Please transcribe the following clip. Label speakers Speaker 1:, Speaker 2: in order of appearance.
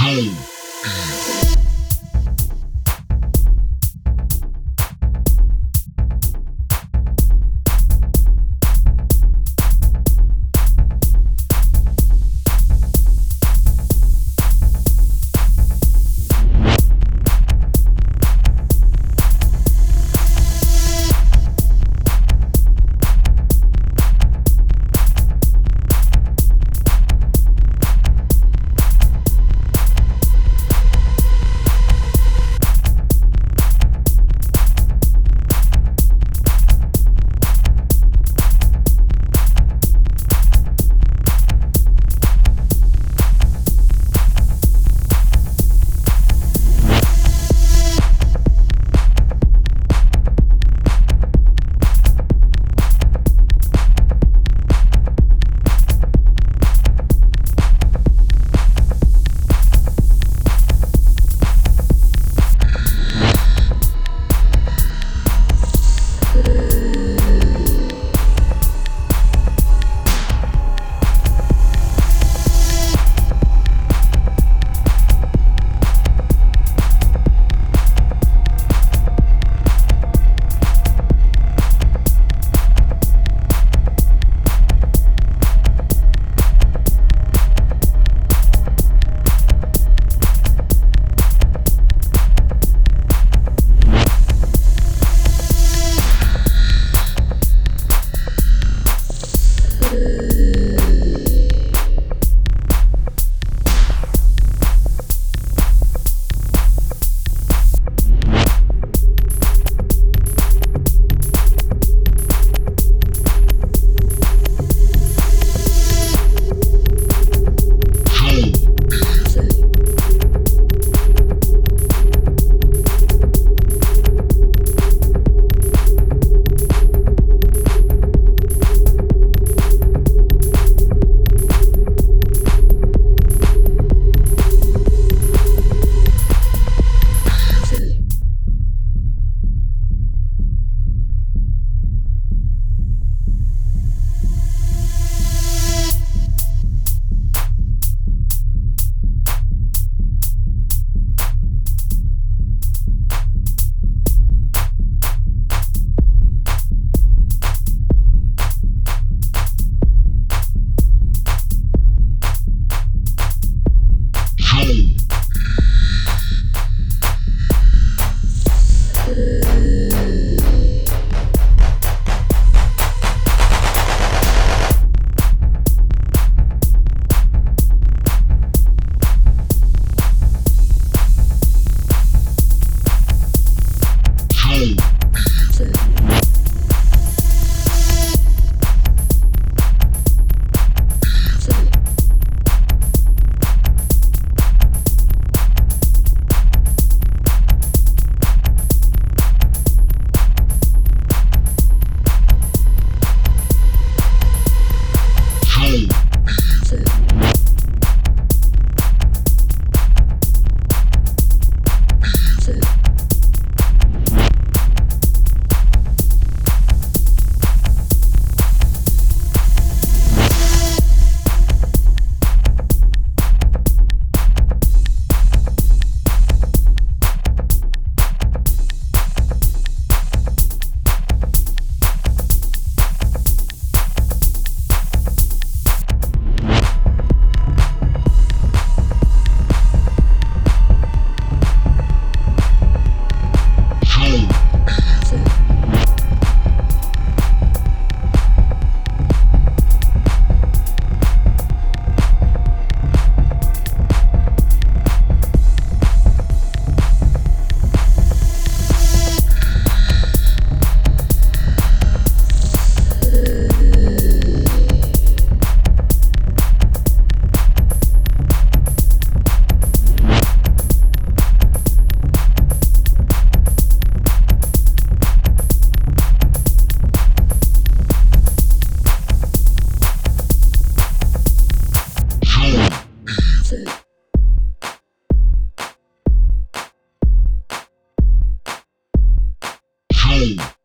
Speaker 1: You Easy.